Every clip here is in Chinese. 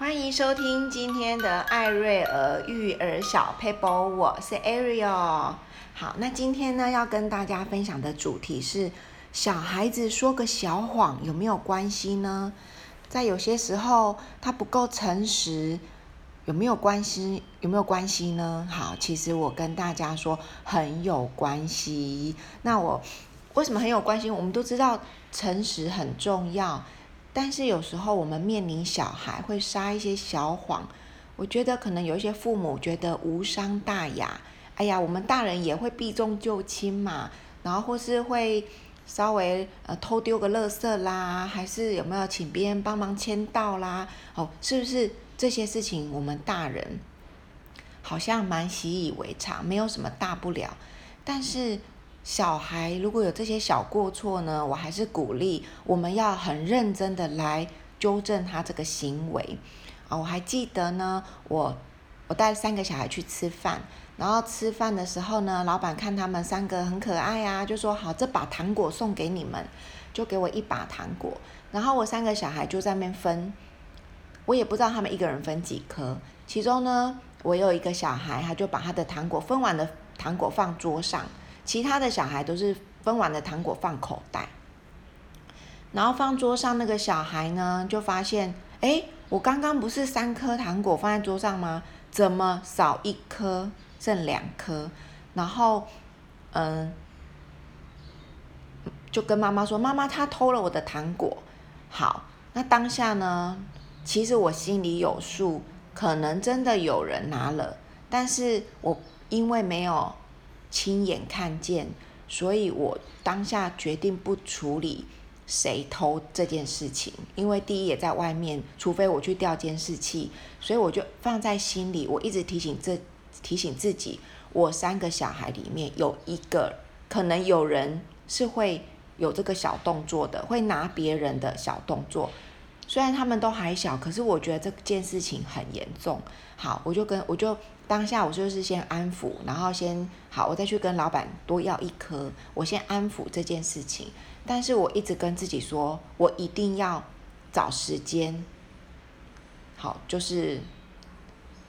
欢迎收听今天的艾瑞儿育儿小 paper，，我是 Ariel。好，那今天呢要跟大家分享的主题是：小孩子说个小谎有没有关系呢？在有些时候他不够诚实，有没有关系？有没有关系呢？好，其实我跟大家说很有关系。那我为什么很有关系？我们都知道诚实很重要。但是有时候我们面临小孩会撒一些小谎，我觉得可能有一些父母觉得无伤大雅，哎呀，我们大人也会避重就轻嘛，然后或是会稍微呃偷丢个垃圾啦，还是有没有请别人帮忙签到啦？哦，是不是这些事情我们大人好像蛮习以为常，没有什么大不了，但是。小孩如果有这些小过错呢，我还是鼓励我们要很认真的来纠正他这个行为。啊，我还记得呢，我我带三个小孩去吃饭，然后吃饭的时候呢，老板看他们三个很可爱啊，就说好，这把糖果送给你们，就给我一把糖果。然后我三个小孩就在那边分，我也不知道他们一个人分几颗。其中呢，我有一个小孩，他就把他的糖果分完的糖果放桌上。其他的小孩都是分完的糖果放口袋，然后放桌上那个小孩呢，就发现，哎，我刚刚不是三颗糖果放在桌上吗？怎么少一颗，剩两颗？然后，嗯，就跟妈妈说，妈妈他偷了我的糖果。好，那当下呢，其实我心里有数，可能真的有人拿了，但是我因为没有。亲眼看见，所以我当下决定不处理谁偷这件事情，因为第一也在外面，除非我去调监视器，所以我就放在心里。我一直提醒这提醒自己，我三个小孩里面有一个可能有人是会有这个小动作的，会拿别人的小动作。虽然他们都还小，可是我觉得这件事情很严重。好，我就跟我就。当下我就是先安抚，然后先好，我再去跟老板多要一颗，我先安抚这件事情。但是我一直跟自己说，我一定要找时间，好，就是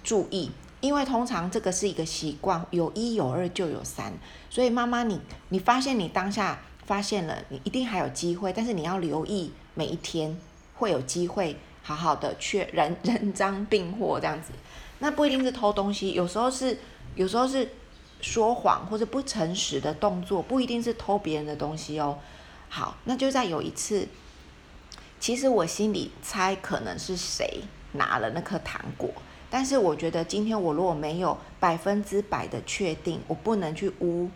注意，因为通常这个是一个习惯，有一有二就有三。所以妈妈，你你发现你当下发现了，你一定还有机会，但是你要留意每一天会有机会好好的去 人人赃并获这样子。那不一定是偷东西，有时候是，有时候是说谎或者不诚实的动作，不一定是偷别人的东西哦。好，那就在有一次，其实我心里猜可能是谁拿了那颗糖果，但是我觉得今天我如果没有百分之百的确定，我不能去诬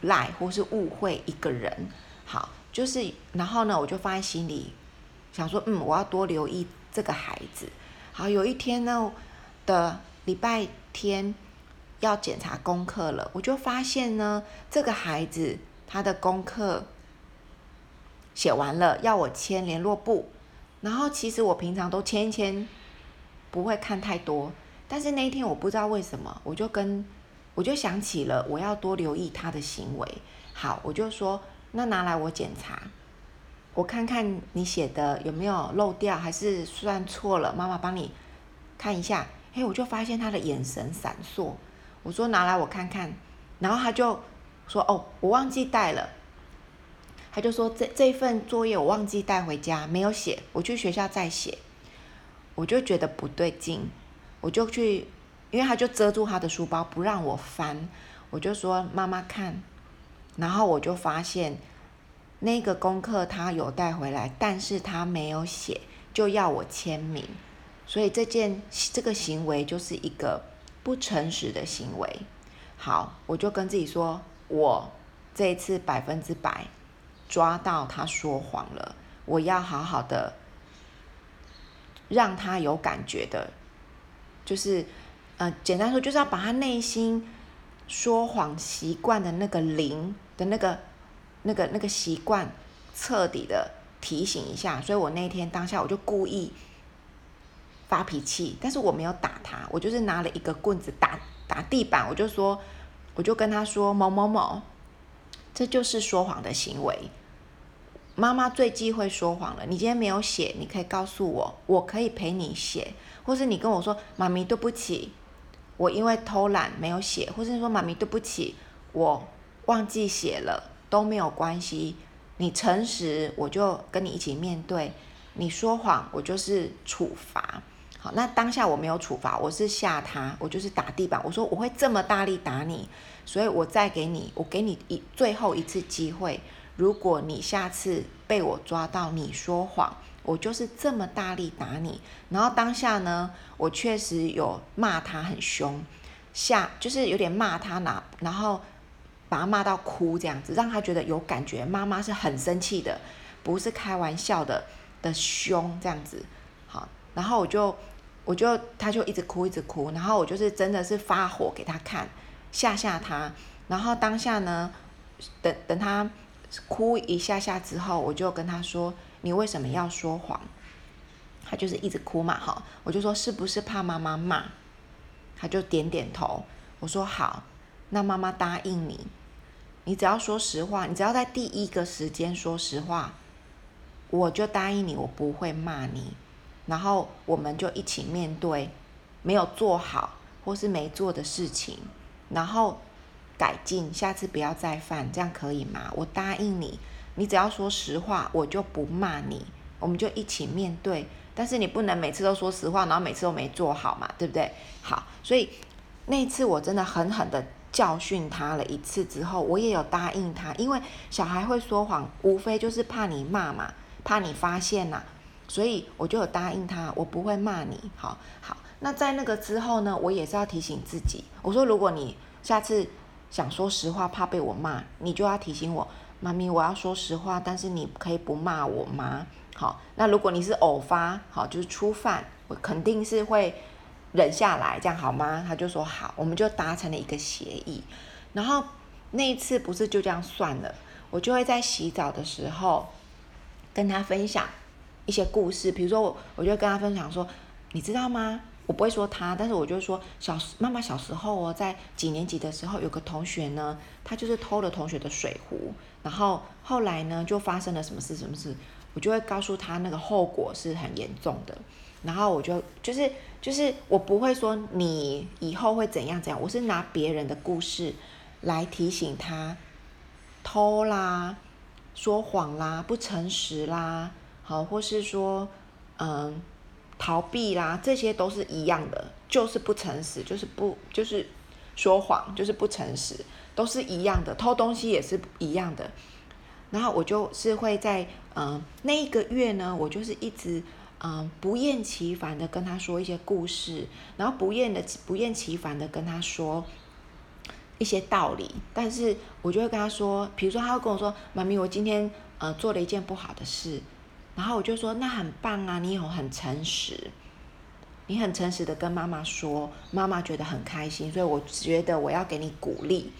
赖或是误会一个人。好，就是然后呢，我就放在心里，想说，嗯，我要多留意这个孩子。好，有一天呢。的礼拜天要检查功课了，我就发现呢，这个孩子他的功课写完了，要我签联络簿。然后其实我平常都签一签，不会看太多。但是那一天我不知道为什么，我就跟我就想起了我要多留意他的行为。好，我就说那拿来我检查，我看看你写的有没有漏掉，还是算错了，妈妈帮你看一下。哎，我就发现他的眼神闪烁。我说拿来我看看，然后他就说：“哦，我忘记带了。”他就说：“这这份作业我忘记带回家，没有写，我去学校再写。”我就觉得不对劲，我就去，因为他就遮住他的书包不让我翻。我就说：“妈妈看。”然后我就发现那个功课他有带回来，但是他没有写，就要我签名。所以这件这个行为就是一个不诚实的行为。好，我就跟自己说，我这一次百分之百抓到他说谎了，我要好好的让他有感觉的，就是呃，简单说就是要把他内心说谎习惯的那个灵的那个那个那个习惯彻底的提醒一下。所以我那天当下我就故意。发脾气，但是我没有打他，我就是拿了一个棍子打打地板，我就说，我就跟他说某某某，这就是说谎的行为。妈妈最忌讳说谎了。你今天没有写，你可以告诉我，我可以陪你写，或是你跟我说，妈咪对不起，我因为偷懒没有写，或是说妈咪对不起，我忘记写了，都没有关系。你诚实，我就跟你一起面对；你说谎，我就是处罚。好，那当下我没有处罚，我是吓他，我就是打地板。我说我会这么大力打你，所以我再给你，我给你一最后一次机会。如果你下次被我抓到你说谎，我就是这么大力打你。然后当下呢，我确实有骂他很凶，下就是有点骂他呢，然后把他骂到哭这样子，让他觉得有感觉，妈妈是很生气的，不是开玩笑的的凶这样子。好，然后我就。我就，他就一直哭，一直哭，然后我就是真的是发火给他看，吓吓他，然后当下呢，等等他哭一下下之后，我就跟他说：“你为什么要说谎？”他就是一直哭嘛，哈，我就说：“是不是怕妈妈骂？”他就点点头。我说：“好，那妈妈答应你，你只要说实话，你只要在第一个时间说实话，我就答应你，我不会骂你。”然后我们就一起面对没有做好或是没做的事情，然后改进，下次不要再犯，这样可以吗？我答应你，你只要说实话，我就不骂你，我们就一起面对。但是你不能每次都说实话，然后每次都没做好嘛，对不对？好，所以那一次我真的狠狠的教训他了一次之后，我也有答应他，因为小孩会说谎，无非就是怕你骂嘛，怕你发现呐。所以我就有答应他，我不会骂你。好好，那在那个之后呢，我也是要提醒自己，我说如果你下次想说实话，怕被我骂，你就要提醒我，妈咪，我要说实话，但是你可以不骂我吗？好，那如果你是偶发，好，就是初犯，我肯定是会忍下来，这样好吗？他就说好，我们就达成了一个协议。然后那一次不是就这样算了，我就会在洗澡的时候跟他分享。一些故事，比如说我，我就跟他分享说，你知道吗？我不会说他，但是我就说小妈妈小时候哦，在几年级的时候，有个同学呢，他就是偷了同学的水壶，然后后来呢，就发生了什么事，什么事，我就会告诉他那个后果是很严重的，然后我就就是就是我不会说你以后会怎样怎样，我是拿别人的故事来提醒他偷啦、说谎啦、不诚实啦。好，或是说，嗯，逃避啦，这些都是一样的，就是不诚实，就是不，就是说谎，就是不诚实，都是一样的。偷东西也是一样的。然后我就是会在，嗯，那一个月呢，我就是一直，嗯，不厌其烦的跟他说一些故事，然后不厌的不厌其烦的跟他说一些道理。但是我就会跟他说，比如说他会跟我说，妈咪，我今天，呃，做了一件不好的事。然后我就说，那很棒啊，你有很诚实，你很诚实的跟妈妈说，妈妈觉得很开心，所以我觉得我要给你鼓励。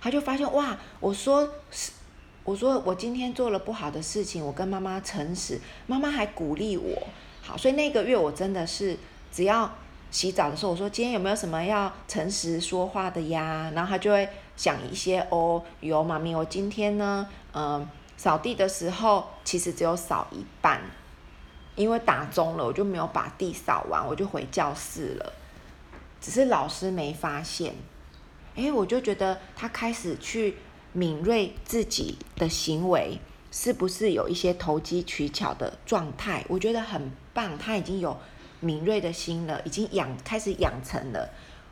他就发现哇，我说是，我说我今天做了不好的事情，我跟妈妈诚实，妈妈还鼓励我。好，所以那个月我真的是只要洗澡的时候，我说今天有没有什么要诚实说话的呀？然后他就会想一些哦，有妈咪，我今天呢，嗯。扫地的时候，其实只有扫一半，因为打钟了，我就没有把地扫完，我就回教室了。只是老师没发现，哎，我就觉得他开始去敏锐自己的行为，是不是有一些投机取巧的状态？我觉得很棒，他已经有敏锐的心了，已经养开始养成了。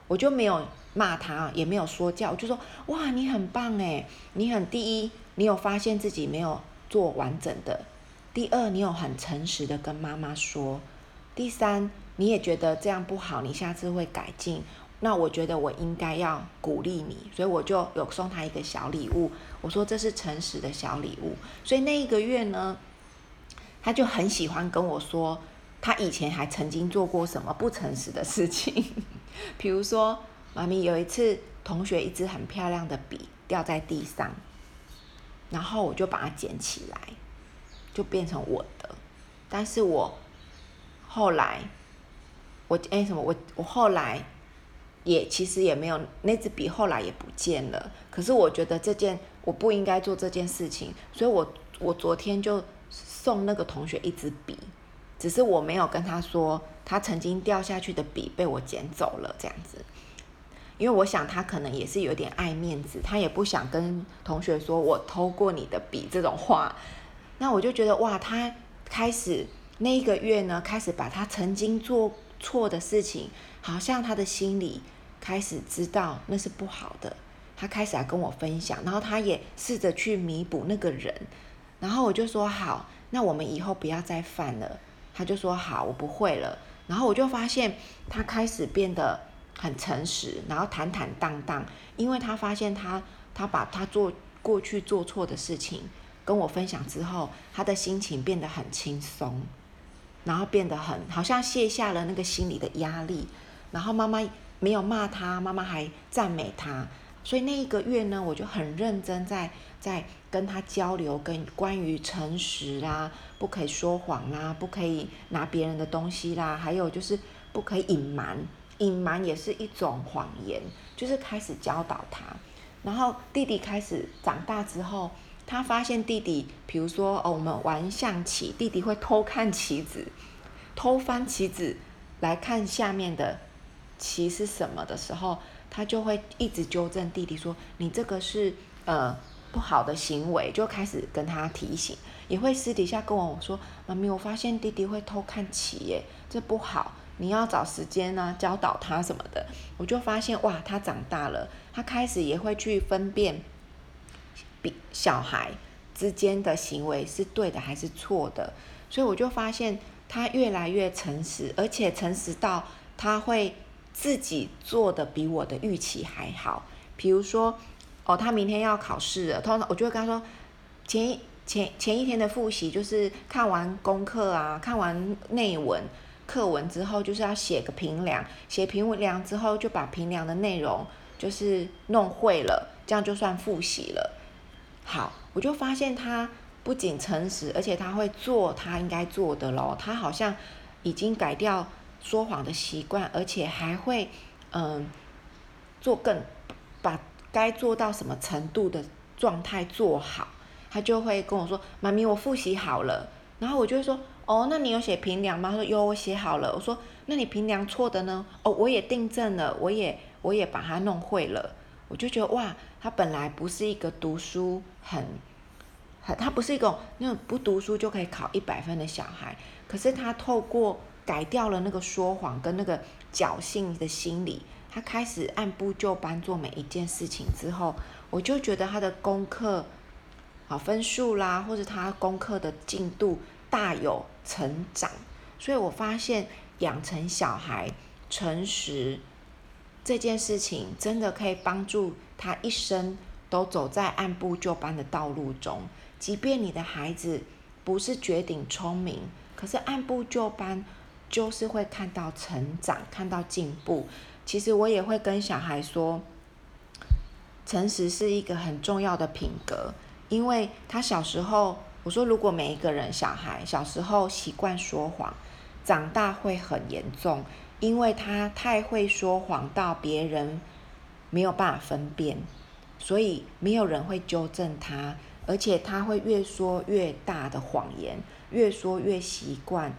我就没有骂他，也没有说教，我就说哇，你很棒哎，你很第一。你有发现自己没有做完整的？第二，你有很诚实的跟妈妈说。第三，你也觉得这样不好，你下次会改进。那我觉得我应该要鼓励你，所以我就有送他一个小礼物。我说这是诚实的小礼物。所以那一个月呢，他就很喜欢跟我说，他以前还曾经做过什么不诚实的事情。比如说，妈咪有一次，同学一支很漂亮的笔掉在地上。然后我就把它捡起来，就变成我的。但是我后来，我哎什么我我后来也其实也没有那支笔，后来也不见了。可是我觉得这件我不应该做这件事情，所以我我昨天就送那个同学一支笔，只是我没有跟他说他曾经掉下去的笔被我捡走了这样子，因为我想他可能也是有点爱面子，他也不想跟同学说我偷过你的笔这种话。那我就觉得哇，他开始那一个月呢，开始把他曾经做错的事情，好像他的心里开始知道那是不好的。他开始来跟我分享，然后他也试着去弥补那个人，然后我就说好，那我们以后不要再犯了。他就说好，我不会了。然后我就发现他开始变得很诚实，然后坦坦荡荡，因为他发现他他把他做过去做错的事情跟我分享之后，他的心情变得很轻松，然后变得很好像卸下了那个心里的压力。然后妈妈没有骂他，妈妈还赞美他。所以那一个月呢，我就很认真在在跟他交流，跟关于诚实啦，不可以说谎啦，不可以拿别人的东西啦，还有就是不可以隐瞒，隐瞒也是一种谎言，就是开始教导他。然后弟弟开始长大之后，他发现弟弟，比如说哦，我们玩象棋，弟弟会偷看棋子，偷翻棋子来看下面的棋是什么的时候。他就会一直纠正弟弟说：“你这个是呃不好的行为。”就开始跟他提醒，也会私底下跟我说：“妈咪，我发现弟弟会偷看棋耶，这不好，你要找时间呢、啊、教导他什么的。”我就发现哇，他长大了，他开始也会去分辨比小孩之间的行为是对的还是错的，所以我就发现他越来越诚实，而且诚实到他会。自己做的比我的预期还好，比如说，哦，他明天要考试了，通常我就会跟他说，前前前一天的复习就是看完功课啊，看完内文课文之后，就是要写个评量，写评量之后就把评量的内容就是弄会了，这样就算复习了。好，我就发现他不仅诚实，而且他会做他应该做的咯，他好像已经改掉。说谎的习惯，而且还会，嗯，做更把该做到什么程度的状态做好，他就会跟我说：“妈咪，我复习好了。”然后我就会说：“哦，那你有写评量吗？”他说：“有，我写好了。”我说：“那你评量错的呢？”哦，我也订正了，我也我也把它弄会了。我就觉得哇，他本来不是一个读书很很，他不是一个那种不读书就可以考一百分的小孩，可是他透过。改掉了那个说谎跟那个侥幸的心理，他开始按部就班做每一件事情之后，我就觉得他的功课好分数啦，或者他功课的进度大有成长。所以我发现养成小孩诚实这件事情，真的可以帮助他一生都走在按部就班的道路中。即便你的孩子不是绝顶聪明，可是按部就班。就是会看到成长，看到进步。其实我也会跟小孩说，诚实是一个很重要的品格。因为他小时候，我说如果每一个人小孩小时候习惯说谎，长大会很严重，因为他太会说谎到别人没有办法分辨，所以没有人会纠正他，而且他会越说越大的谎言，越说越习惯。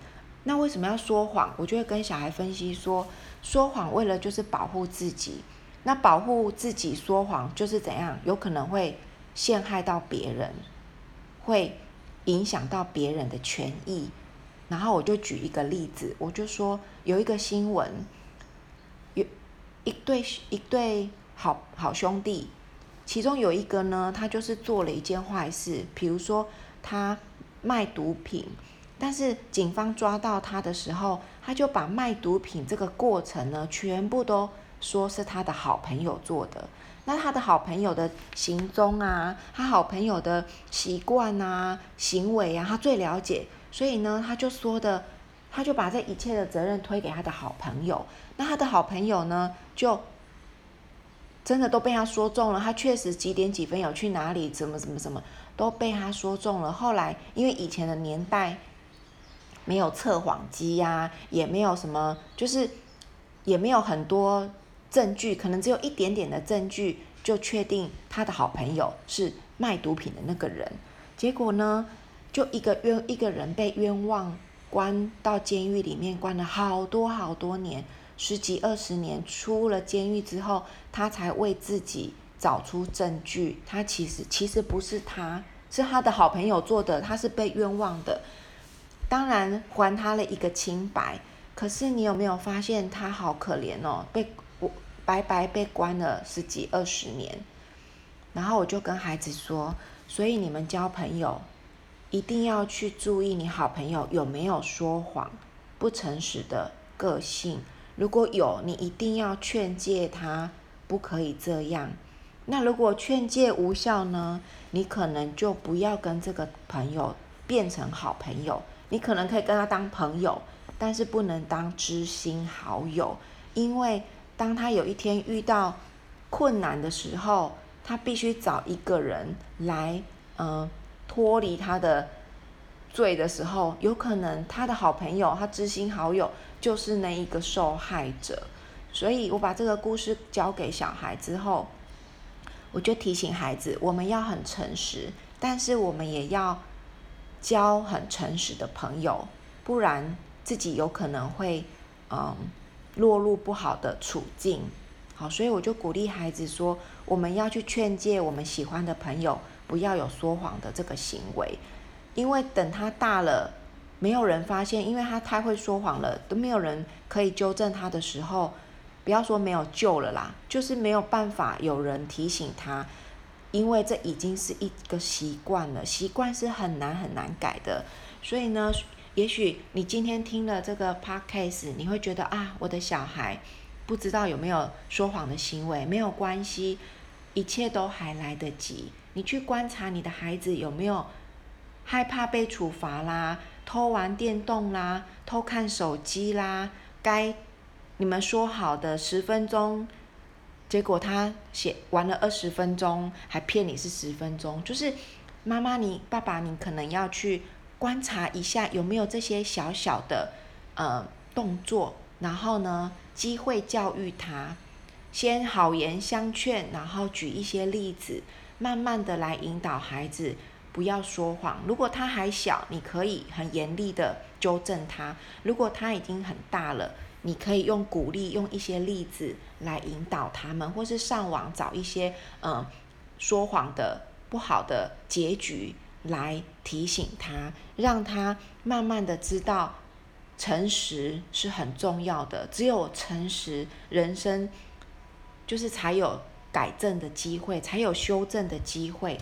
那为什么要说谎？我就会跟小孩分析说，说谎为了就是保护自己。那保护自己说谎就是怎样？有可能会陷害到别人，会影响到别人的权益。然后我就举一个例子，我就说有一个新闻，有一对一对好好兄弟，其中有一个呢，他就是做了一件坏事，比如说他卖毒品。但是警方抓到他的时候，他就把卖毒品这个过程呢，全部都说是他的好朋友做的。那他的好朋友的行踪啊，他好朋友的习惯啊、行为啊，他最了解。所以呢，他就说的，他就把这一切的责任推给他的好朋友。那他的好朋友呢，就真的都被他说中了。他确实几点几分有去哪里，怎么怎么怎么都被他说中了。后来因为以前的年代。没有测谎机呀，也没有什么，就是也没有很多证据，可能只有一点点的证据就确定他的好朋友是卖毒品的那个人。结果呢，就一个冤一个人被冤枉关到监狱里面，关了好多好多年，十几二十年。出了监狱之后，他才为自己找出证据。他其实其实不是他，是他的好朋友做的，他是被冤枉的。当然还他了一个清白。可是你有没有发现他好可怜哦？被我白白被关了十几二十年。然后我就跟孩子说，所以你们交朋友。一定要去注意你好朋友有没有说谎、不诚实的个性。如果有，你一定要劝诫他，不可以这样。那如果劝诫无效呢？你可能就不要跟这个朋友变成好朋友。你可能可以跟他当朋友，但是不能当知心好友，因为当他有一天遇到困难的时候，他必须找一个人来，嗯、脱离他的罪的时候，有可能他的好朋友、他知心好友就是那一个受害者。所以我把这个故事交给小孩之后，我就提醒孩子，我们要很诚实，但是我们也要交很诚实的朋友，不然自己有可能会嗯落入不好的处境。好，所以我就鼓励孩子说，我们要去劝诫我们喜欢的朋友。不要有说谎的这个行为，因为等他大了，没有人发现，因为他太会说谎了，都没有人可以纠正他的时候，不要说没有救了啦，就是没有办法有人提醒他，因为这已经是一个习惯了，习惯是很难很难改的。所以呢，也许你今天听了这个 podcast，你会觉得啊，我的小孩不知道有没有说谎的行为，没有关系，一切都还来得及。你去观察你的孩子有没有害怕被处罚啦，偷玩电动啦，偷看手机啦，该你们说好的十分钟，结果他写玩了二十分钟，还骗你是十分钟，就是妈妈你爸爸你可能要去观察一下有没有这些小小的呃动作，然后呢机会教育他，先好言相劝，然后举一些例子。慢慢的来引导孩子不要说谎。如果他还小，你可以很严厉的纠正他；如果他已经很大了，你可以用鼓励，用一些例子来引导他们，或是上网找一些嗯说谎的不好的结局来提醒他，让他慢慢的知道诚实是很重要的。只有诚实，人生就是才有。改正的机会，才有修正的机会。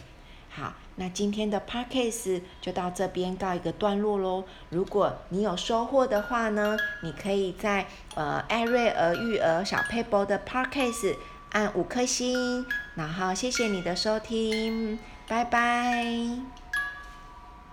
好，那今天的 podcast 就到这边告一个段落喽。如果你有收获的话呢，你可以在呃艾瑞儿育儿小佩波的 podcast 按五颗星，然后谢谢你的收听，拜拜。